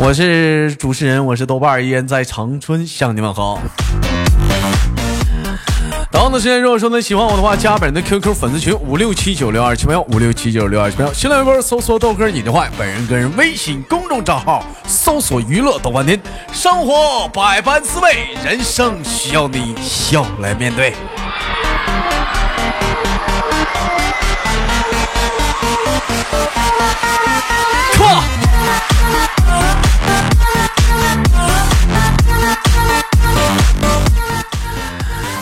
我是主持人，我是豆瓣，依然在长春向你们好。同样的时间，如果说呢喜欢我的话，加本人的 QQ 粉丝群五六七九六二七八幺五六七九六二七八幺，新浪微博搜索豆哥你的话，本人个人微信公众账号搜索娱乐豆瓣天，生活百般滋味，人生需要你笑来面对。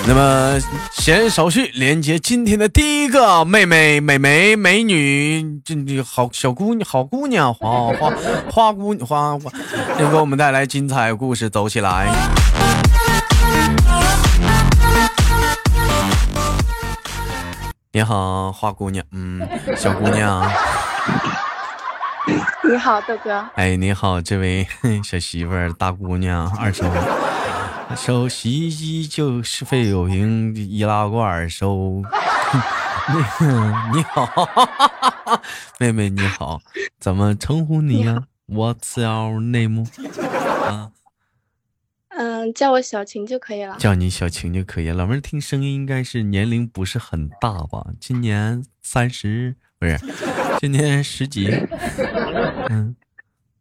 那么，闲少叙，连接今天的第一个妹妹、美眉、美女，这这好小姑娘、好姑娘、花花花姑娘、花花，要给我们带来精彩故事，走起来！你好，花姑娘，嗯，小姑娘。你好，豆哥。哎，你好，这位小媳妇儿、大姑娘、二叔。收洗衣机就是费油瓶，易拉罐收。那 个你好，妹妹你好，怎么称呼你呀？What's your name？啊，嗯，叫我小晴就可以了。叫你小晴就可以。老妹儿听声音应该是年龄不是很大吧？今年三十不是？今年十几？嗯。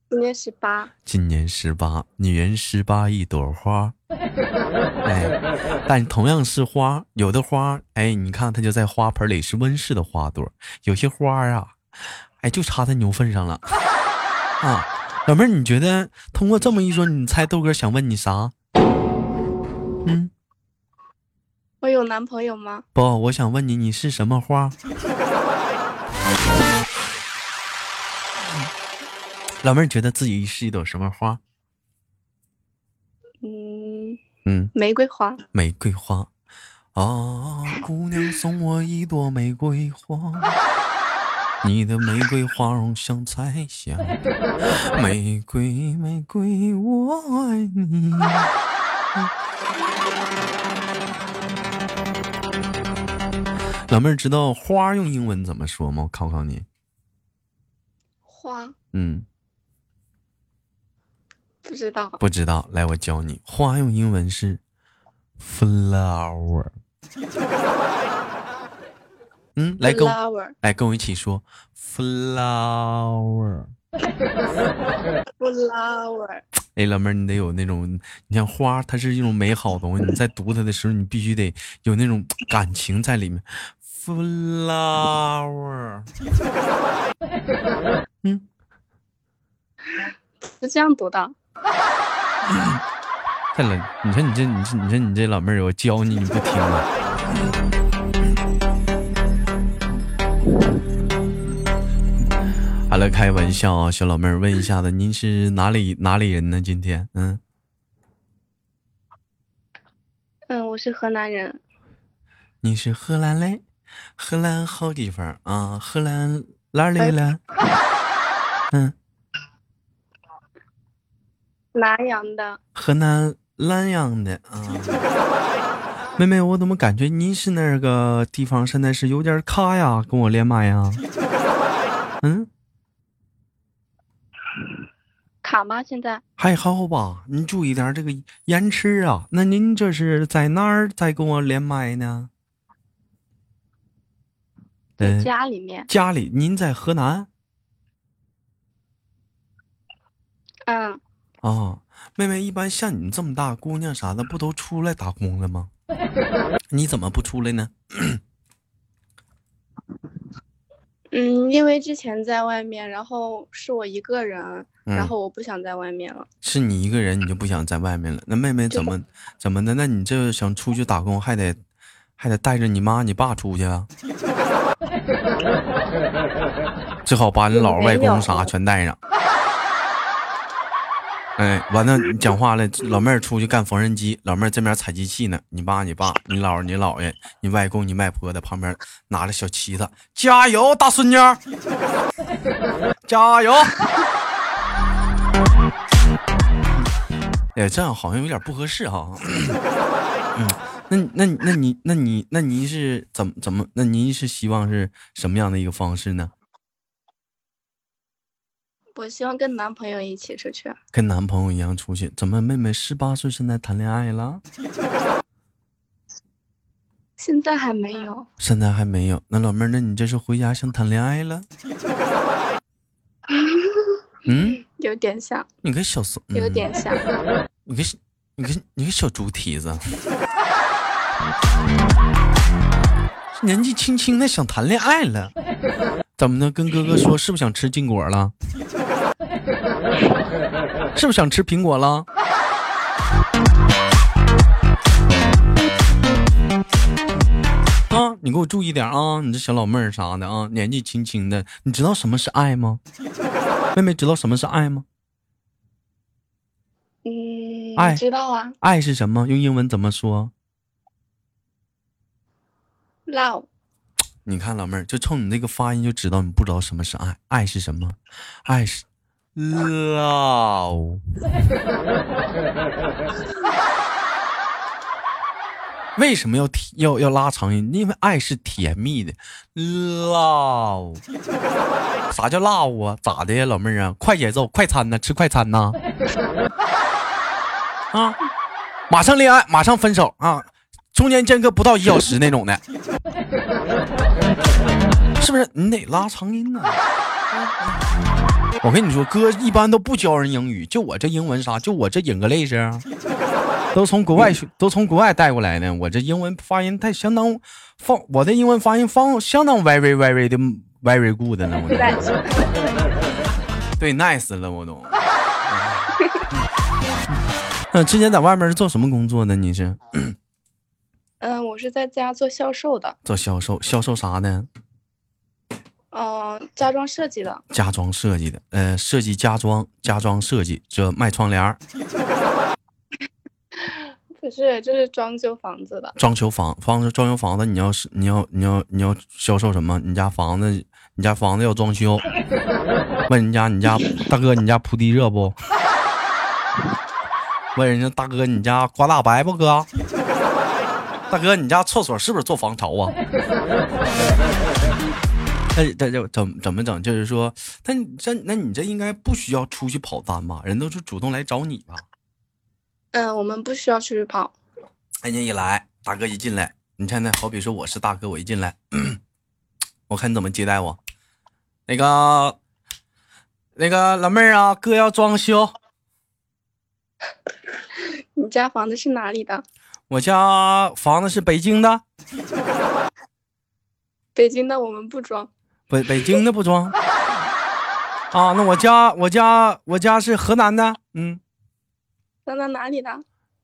今年十八，今年十八，女人十八一朵花，哎，但同样是花，有的花，哎，你看它就在花盆里是温室的花朵，有些花啊，哎，就插在牛粪上了 啊。老妹儿，你觉得通过这么一说，你猜豆哥想问你啥？嗯，我有男朋友吗？不，我想问你，你是什么花？老妹儿觉得自己是一朵什么花？嗯嗯，玫瑰花。玫瑰花啊，姑娘送我一朵玫瑰花，你的玫瑰花容像彩霞。玫瑰玫瑰，我爱你。老妹儿知道花用英文怎么说吗？我考考你。花。嗯。不知道，不知道，来我教你，花用英文是 flower。嗯，来跟我来跟我一起说 flower。flower。哎，老妹儿，你得有那种，你像花，它是一种美好的东西，你在读它的时候，你必须得有那种感情在里面。flower。嗯，是这样读的。太冷！你说你这，你说你说你这老妹儿，我教你你不听啊？好了，开玩笑啊，小老妹儿，问一下子，您是哪里哪里人呢？今天，嗯，嗯，我是河南人。你是河南嘞？河南好地方啊，河南哪里嘞？嗯。南阳的，河南南阳的啊，妹妹，我怎么感觉你是那个地方现在是有点卡呀？跟我连麦呀？嗯，卡吗？现在还好吧？您注意点这个延迟啊。那您这是在哪儿在跟我连麦呢？在家里面。家里？您在河南？嗯。啊，妹妹，一般像你这么大姑娘啥的，不都出来打工了吗？你怎么不出来呢？嗯，因为之前在外面，然后是我一个人，然后我不想在外面了。是你一个人，你就不想在外面了？那妹妹怎么怎么的？那你这想出去打工，还得还得带着你妈你爸出去啊？最好把你姥儿外公啥全带上。哎，完了，你讲话了，老妹儿出去干缝纫机，老妹儿这边采机器呢。你爸、你爸、你姥、你姥爷、你外公、你外婆在旁边拿着小旗子，加油，大孙女儿，加油！哎，这样好像有点不合适哈。嗯，那那那你那你那您是怎么怎么？那您是希望是什么样的一个方式呢？我希望跟男朋友一起出去。跟男朋友一样出去？怎么妹妹十八岁现在谈恋爱了？现在还没有。现在还没有。那老妹儿，那你这是回家想谈恋爱了？嗯，有点像，你个小怂，有点像。嗯、你个你个你个小猪蹄子，年纪轻轻的想谈恋爱了，怎么的？跟哥哥说，是不是想吃禁果了？是不是想吃苹果了？啊，你给我注意点啊！你这小老妹儿啥的啊，年纪轻轻的，你知道什么是爱吗？妹妹知道什么是爱吗？嗯，爱知道啊。爱是什么？用英文怎么说？Love。你看老妹儿，就冲你这个发音就知道你不知道什么是爱。爱是什么？爱是 love。为什么要要要拉长音？因为爱是甜蜜的，love。啥叫 love 啊？咋的呀，老妹儿啊？快节奏，快餐呢？吃快餐呢？啊！马上恋爱，马上分手啊！中间间隔不到一小时那种的，是不是？你得拉长音呢。我跟你说，哥一般都不教人英语，就我这英文啥，就我这 English 啊。都从国外学，都从国外带过来的。我这英文发音太相当放，我的英文发音放相当 very very 的 very good 呢。我对 nice 了，我都。那 之前在外面是做什么工作的？你是？嗯，我是在家做销售的。做销售，销售啥的？嗯，家装设计的。家装设计的，呃，设计家装，家装设计，这卖窗帘。不 是，这是装修房子的。装修房，房子装修房子，你要是你要你要你要销售什么？你家房子，你家房子要装修？问人家，你家大哥，你家铺地热不？问人家大哥，你家刮大白不哥？大哥，你家厕所是不是做防潮啊？那这这怎怎么整？就是说，那你这那你这应该不需要出去跑单吧？人都是主动来找你吧？嗯，我们不需要出去跑。人家一来，大哥一进来，你看那好比说我是大哥，我一进来，我看你怎么接待我。那个那个老妹儿啊，哥要装修。你家房子是哪里的？我家房子是北京的。北京的我们不装。北北京的不装。啊，那我家我家我家是河南的，嗯。河南哪里的？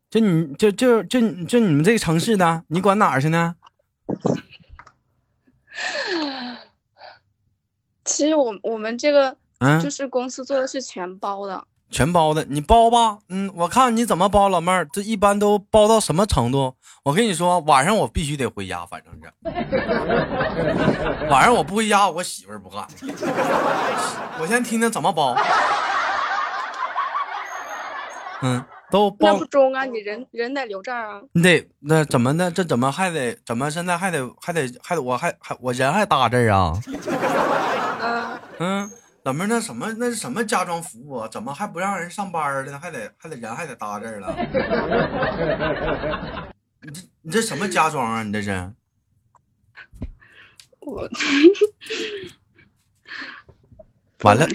就你就就就就你们这个城市的，你管哪儿去呢？其实我我们这个嗯，就是公司做的是全包的。全包的，你包吧，嗯，我看你怎么包，老妹儿，这一般都包到什么程度？我跟你说，晚上我必须得回家，反正是 晚上我不回家，我媳妇儿不干。我先听听怎么包。嗯，都包那不中啊，你人人得留这儿啊。你得那怎么的？这怎么还得怎么现在还得还得还得我还还我人还搭这儿啊？嗯嗯。老妹儿，那什么，那是什么家装服务啊？怎么还不让人上班了？还得还得人还得搭这儿了？你这你这什么家装啊？你这是？我完了，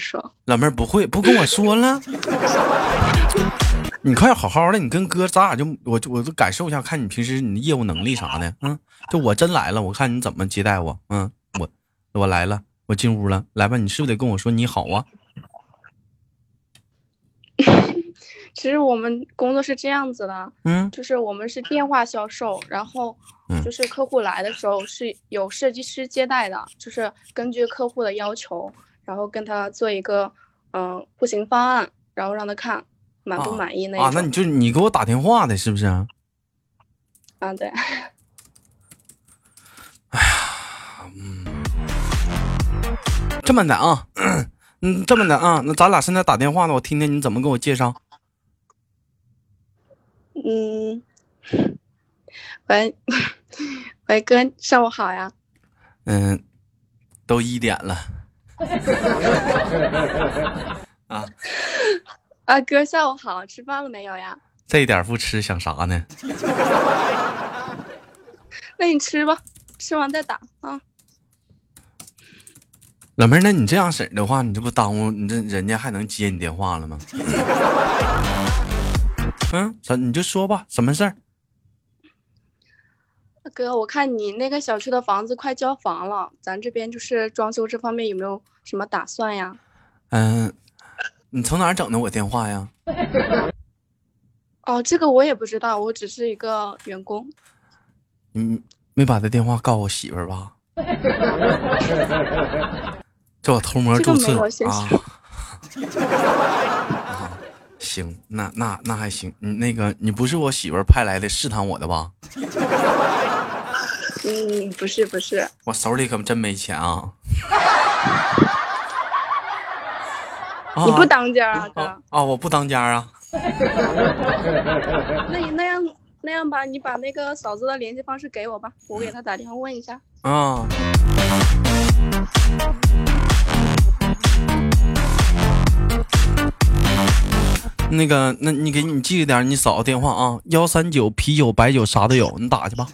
老妹儿不会不跟我说了？你快好好的，你跟哥咱俩就我我就感受一下，看你平时你的业务能力啥的。嗯，就我真来了，我看你怎么接待我。嗯，我我来了。我进屋了，来吧，你是不是得跟我说你好啊？其实我们工作是这样子的，嗯就是我们是电话销售，然后嗯就是客户来的时候是有设计师接待的，就是根据客户的要求，然后跟他做一个嗯、呃户型方案，然后让他看满不啊满意那啊，那你就你给我打电话的是不是？啊对，这么的啊，嗯，这么的啊，那咱俩现在打电话呢，我听听你怎么给我介绍。嗯，喂喂哥，上午好呀，嗯，都一点了 啊，啊哥下午好，吃饭了没有呀？这点不吃想啥呢？那你吃吧，吃完再打啊。老妹儿，那你这样式儿的话，你这不耽误你这人家还能接你电话了吗？嗯，咱你就说吧，什么事儿？哥，我看你那个小区的房子快交房了，咱这边就是装修这方面有没有什么打算呀？嗯，你从哪儿整的我电话呀？哦，这个我也不知道，我只是一个员工。嗯没把他电话告我媳妇儿吧？这我偷摸注册啊。啊，行，那那那还行。你那个你不是我媳妇派来的试探我的吧？嗯，不是不是，我手里可真没钱啊！你不啊当家啊，哥。啊啊！我不当家啊！那你那样那样吧，你把那个嫂子的联系方式给我吧，我给她打电话问一下。啊，那个，那你给你记着点，你嫂子电话啊，幺三九啤酒白酒啥都有，你打去吧。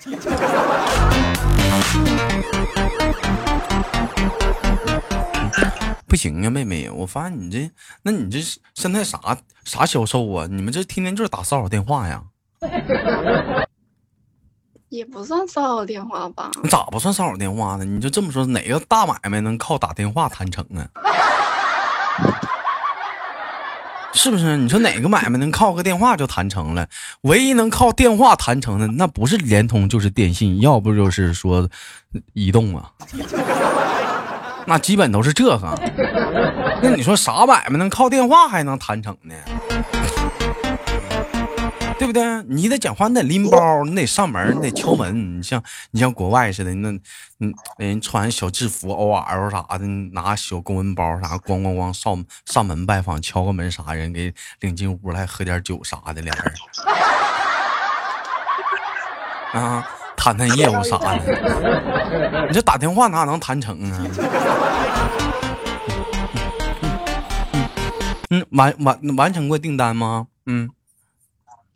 不行啊，妹妹，我发现你这，那你这现在啥啥销售啊？你们这天天就是打骚扰电话呀？也不算骚扰电话吧？你咋不算骚扰电话呢？你就这么说，哪个大买卖能靠打电话谈成啊？是不是？你说哪个买卖能靠个电话就谈成了？唯一能靠电话谈成的，那不是联通就是电信，要不就是说移动啊。那基本都是这个。那你说啥买卖能靠电话还能谈成呢？对不对？你得讲话，你得拎包，你得上门，你得敲门。你像你像国外似的，那嗯人穿小制服 OL 啥的，拿小公文包啥，咣咣咣上上门拜访，敲个门啥，人给领进屋来喝点酒啥的，俩人 啊谈谈业务啥的。你这打电话哪能谈成啊？嗯，完完完成过订单吗？嗯，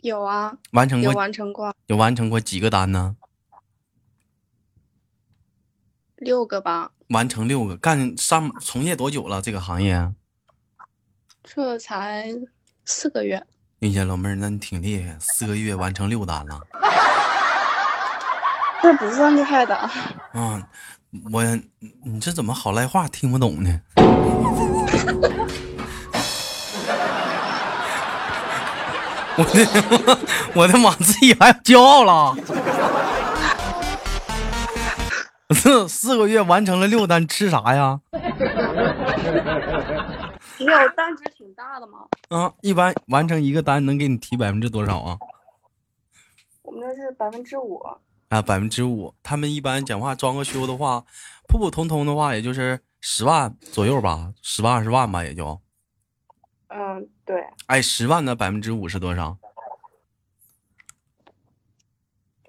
有啊，完成过完成过有完成过几个单呢？六个吧，完成六个，干上从业多久了？这个行业？这才四个月。哎呀，老妹儿，那你挺厉害，四个月完成六单了这不算厉害的，啊！我你这怎么好赖话听不懂呢？我的 我的妈，自己还骄傲了。这 四个月完成了六单，吃啥呀？你有单值挺大的吗？啊，一般完成一个单能给你提百分之多少啊？我们这是百分之五。啊，百分之五。他们一般讲话装个修的话，普普通通的话，也就是十万左右吧，十万二十万吧，也就。嗯，对，哎，十万的百分之五是多少？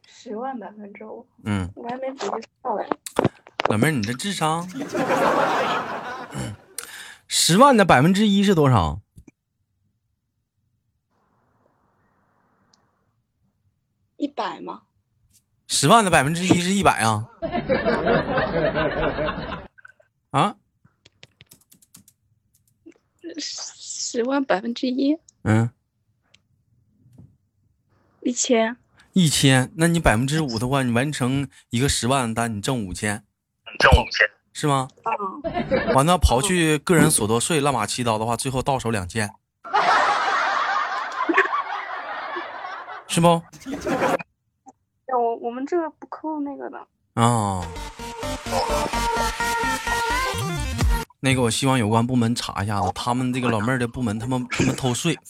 十万百分之五，嗯，我还没仔细算嘞。老妹儿，你这智商，十万的百分之一是多少？一百吗？十万的百分之一是一百啊？啊？十万百分之一，嗯，一千。一千。那你百分之五的话，你完成一个十万的单，你挣五千，挣五千，是吗？嗯，完了，刨去个人所得税、乱码七糟的话，最后到手两千。是不？我我们这个不扣那个的。啊，那个我希望有关部门查一下子，他们这个老妹儿的部门，他们他们偷税。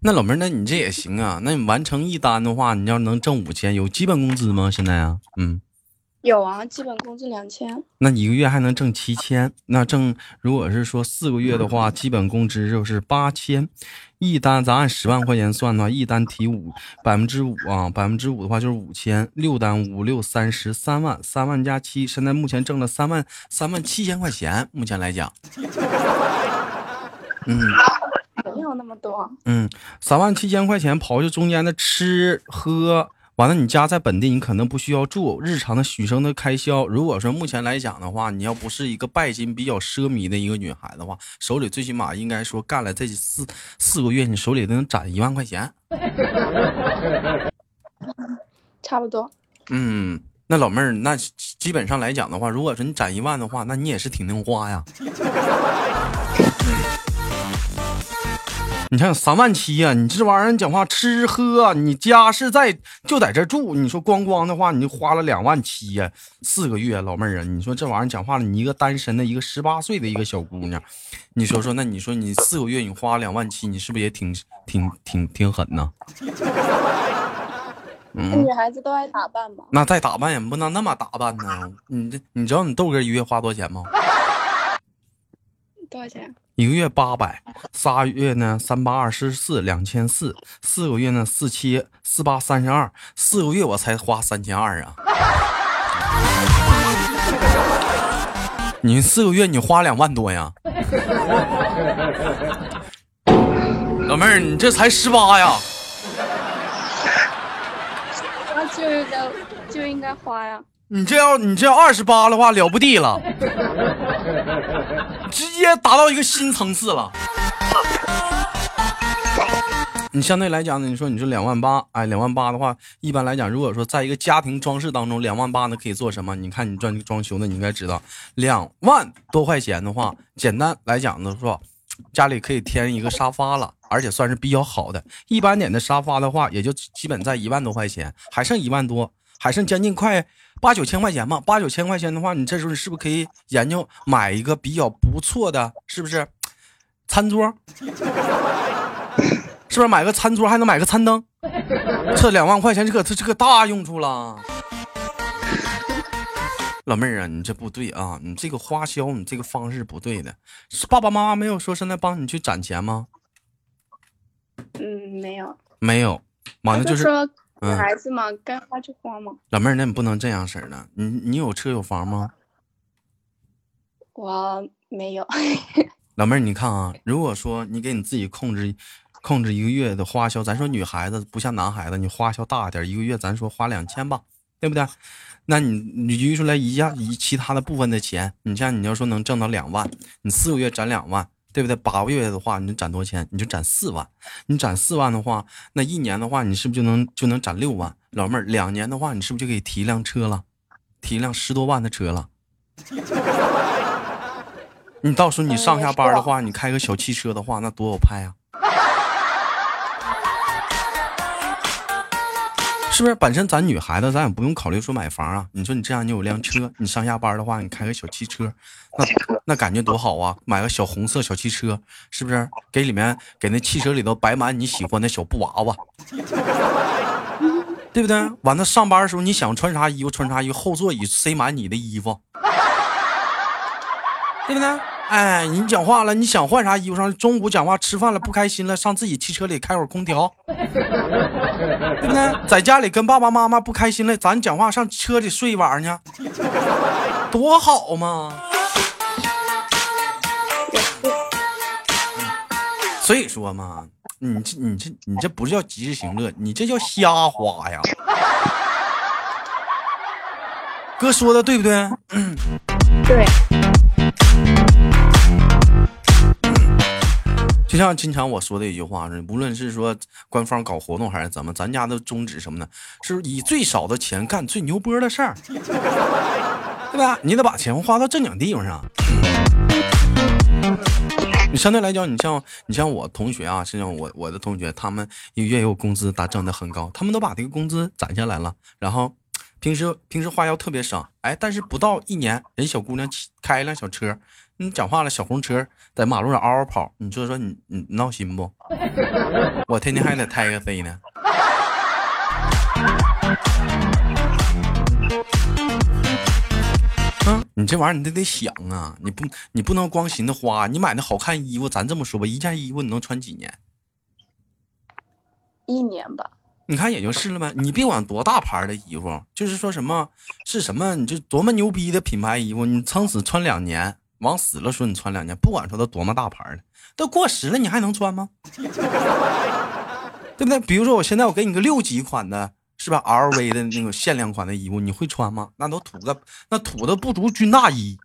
那老妹儿，那你这也行啊？那你完成一单的话，你要能挣五千，有基本工资吗？现在啊，嗯，有啊，基本工资两千。那一个月还能挣七千？那挣如果是说四个月的话，基本工资就是八千。一单咱按十万块钱算的话，一单提五百分之五啊，百分之五的话就是五千。六单五六三十三万，三万加七，现在目前挣了三万三万七千块钱。目前来讲，嗯。没有那么多，嗯，三万七千块钱刨去中间的吃喝，完了你家在本地，你可能不需要住，日常的许生的开销。如果说目前来讲的话，你要不是一个拜金比较奢靡的一个女孩的话，手里最起码应该说干了这四四个月，你手里能攒一万块钱，差不多。嗯，那老妹儿，那基本上来讲的话，如果说你攒一万的话，那你也是挺能花呀。你看三万七呀，你这玩意儿讲话吃喝，你家是在就在这住，你说光光的话，你就花了两万七呀，四个月，老妹儿啊，你说这玩意儿讲话了，你一个单身的一个十八岁的一个小姑娘，你说说，那你说你四个月你花两万七，你是不是也挺挺挺挺狠呢？嗯，女孩子都爱打扮嘛，那再打扮也不能那么打扮呢。你这你知道你豆哥一月花多少钱吗？多少钱？一个月八百，仨月呢三八二十四两千四，四个月呢四七四八三十二，四个月我才花三千二啊！你四个月你花两万多呀？老妹儿，你这才十八呀？那就应该就应该花呀。你这要你这要二十八的话了不地了，直接达到一个新层次了。你相对来讲呢，你说你说两万八，哎，两万八的话，一般来讲，如果说在一个家庭装饰当中，两万八呢可以做什么？你看你装装修的，你应该知道，两万多块钱的话，简单来讲呢，说家里可以添一个沙发了，而且算是比较好的。一般点的沙发的话，也就基本在一万多块钱，还剩一万多。还剩将近快八九千块钱嘛，八九千块钱的话，你这时候你是不是可以研究买一个比较不错的，是不是？餐桌，是不是买个餐桌还能买个餐灯？这两万块钱，这可这这个大用处了。老妹儿啊，你这不对啊，你这个花销，你这个方式不对的。爸爸妈妈没有说现在帮你去攒钱吗？嗯，没有，没有，完了就是。女孩子嘛，该花就花嘛。老妹儿，那你不能这样式儿的。你你有车有房吗？我没有。老妹儿，你看啊，如果说你给你自己控制控制一个月的花销，咱说女孩子不像男孩子，你花销大一点，一个月咱说花两千吧，对不对？那你你余出来一下一其他的部分的钱，你像你要说能挣到两万，你四个月攒两万。对不对？八个月的话，你能攒多少钱？你就攒四万。你攒四万的话，那一年的话，你是不是就能就能攒六万？老妹儿，两年的话，你是不是就可以提一辆车了？提一辆十多万的车了？你到时候你上下班的话，你开个小汽车的话，那多好派啊！是不是本身咱女孩子，咱也不用考虑说买房啊？你说你这样，你有辆车，你上下班的话，你开个小汽车，那那感觉多好啊！买个小红色小汽车，是不是？给里面给那汽车里头摆满你喜欢的小布娃娃，对不对？完了上班的时候，你想穿啥衣服穿啥衣服，后座椅塞满你的衣服，对不对？哎，你讲话了，你想换啥衣服上？中午讲话吃饭了不开心了，上自己汽车里开会儿空调，对不对？在家里跟爸爸妈妈不开心了，咱讲话上车里睡一晚上去，多好嘛！所以说嘛，你这你这你这不叫及时行乐，你这叫瞎花呀！哥说的对不对？对。就像经常我说的一句话是，无论是说官方搞活动还是怎么，咱家的宗旨什么呢？是以最少的钱干最牛波的事儿，对吧？你得把钱花到正经地方上。你相对来讲，你像你像我同学啊，像我我的同学，他们一个月有工资，打挣的很高，他们都把这个工资攒下来了，然后平时平时花销特别省，哎，但是不到一年，人小姑娘开一辆小车。你讲话了，小红车在马路上嗷嗷跑，你说说你你闹心不？我天天还得胎个飞呢。嗯，你这玩意儿你得得想啊，你不你不能光寻思花，你买那好看衣服，咱这么说吧，一件衣服你能穿几年？一年吧。你看也就是了呗，你别管多大牌的衣服，就是说什么是什么，你就多么牛逼的品牌衣服，你撑死穿两年。往死了说，你穿两件，不管说它多么大牌的，都过时了，你还能穿吗？对不对？比如说，我现在我给你个六级款的，是吧？LV 的那种限量款的衣服，你会穿吗？那都土个，那土的不足军大衣。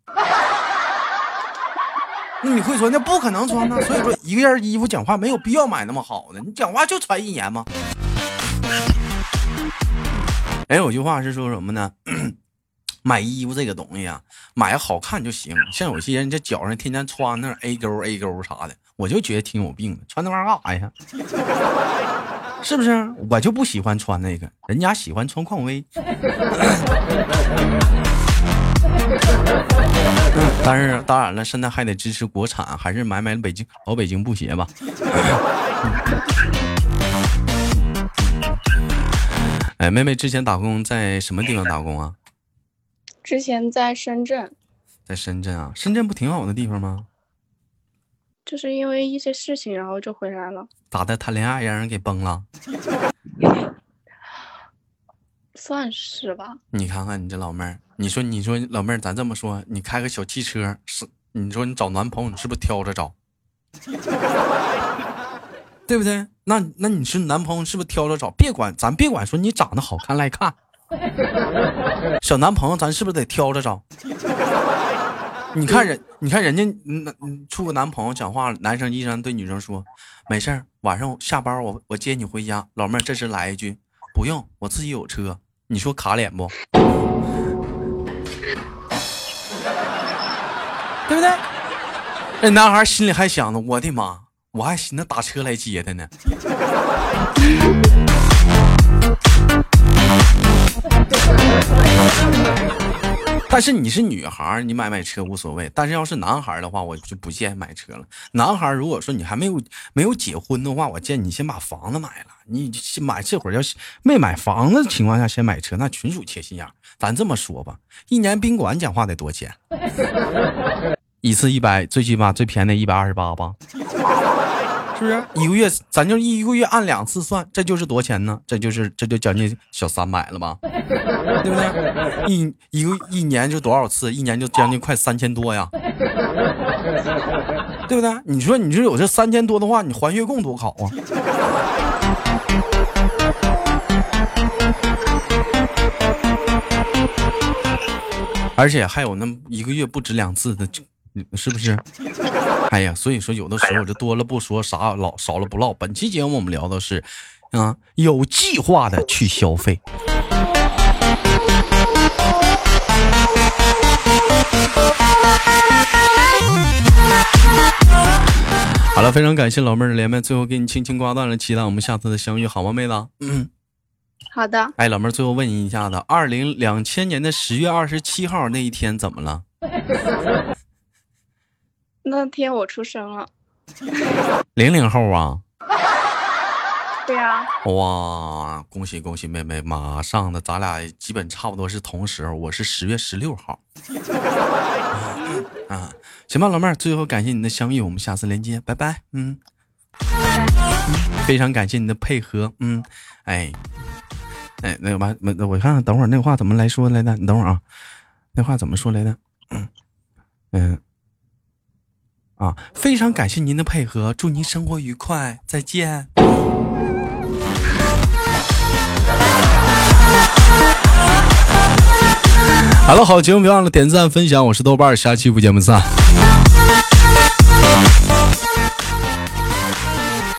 那你会穿？那不可能穿呢。所以说，一个件衣服讲话没有必要买那么好的，你讲话就穿一年吗？哎，有句话是说什么呢？买衣服这个东西啊，买好看就行。像有些人这脚上天天穿那 A 勾 A 勾啥的，我就觉得挺有病的。穿那玩意儿干啥呀？是不是？我就不喜欢穿那个，人家喜欢穿匡威。但是当然了，现在还得支持国产，还是买买北京老北京布鞋吧。哎，妹妹之前打工在什么地方打工啊？之前在深圳，在深圳啊，深圳不挺好的地方吗？就是因为一些事情，然后就回来了。咋的？谈恋爱让人给崩了？算是吧。你看看你这老妹儿，你说你说老妹儿，咱这么说，你开个小汽车是？你说你找男朋友，你是不是挑着找？对不对？那那你是男朋友是不是挑着找？别管咱别管说你长得好看赖看。小男朋友，咱是不是得挑着找？你看人，你看人家，嗯处个男朋友讲话，男生依然对女生说：“没事儿，晚上下班我我接你回家。”老妹儿这时来一句：“不用，我自己有车。”你说卡脸不？对不对？那男孩心里还想着：“我的妈，我还寻思打车来接他呢。” 但是你是女孩，你买买车无所谓。但是要是男孩的话，我就不建议买车了。男孩如果说你还没有没有结婚的话，我建议你先把房子买了。你买这会儿要是没买房子的情况下先买车，那纯属缺心眼。咱这么说吧，一年宾馆讲话得多钱？一次一百，最起码最便宜的一百二十八吧。是不是一个月？咱就一个月按两次算，这就是多钱呢？这就是这就将近小三百了吧？对不对？一一个一年就多少次？一年就将近快三千多呀，对不对？你说你说有这三千多的话，你还月供多好啊！而且还有那一个月不止两次的，是不是？哎呀，所以说有的时候就多了不说，啥老少了不唠。本期节目我们聊的是，啊，有计划的去消费。好了，非常感谢老妹儿的连麦，最后给你轻轻挂断了，期待我们下次的相遇，好吗，妹子？嗯，好的。哎，老妹儿，最后问你一下子，二零两千年的十月二十七号那一天怎么了？那天我出生了。零零后啊？对呀。哇，恭喜恭喜妹妹，马上的，咱俩基本差不多是同时，我是十月十六号。啊，行吧，老妹儿，最后感谢你的相遇，我们下次连接，拜拜。嗯，非常感谢你的配合。嗯，哎，哎，那个完，我我看看，等会儿那话怎么来说来的？你等会儿啊，那话怎么说来的？嗯嗯，啊，非常感谢您的配合，祝您生活愉快，再见。哈喽好节目别忘了点赞分享我是豆瓣下期不见不散。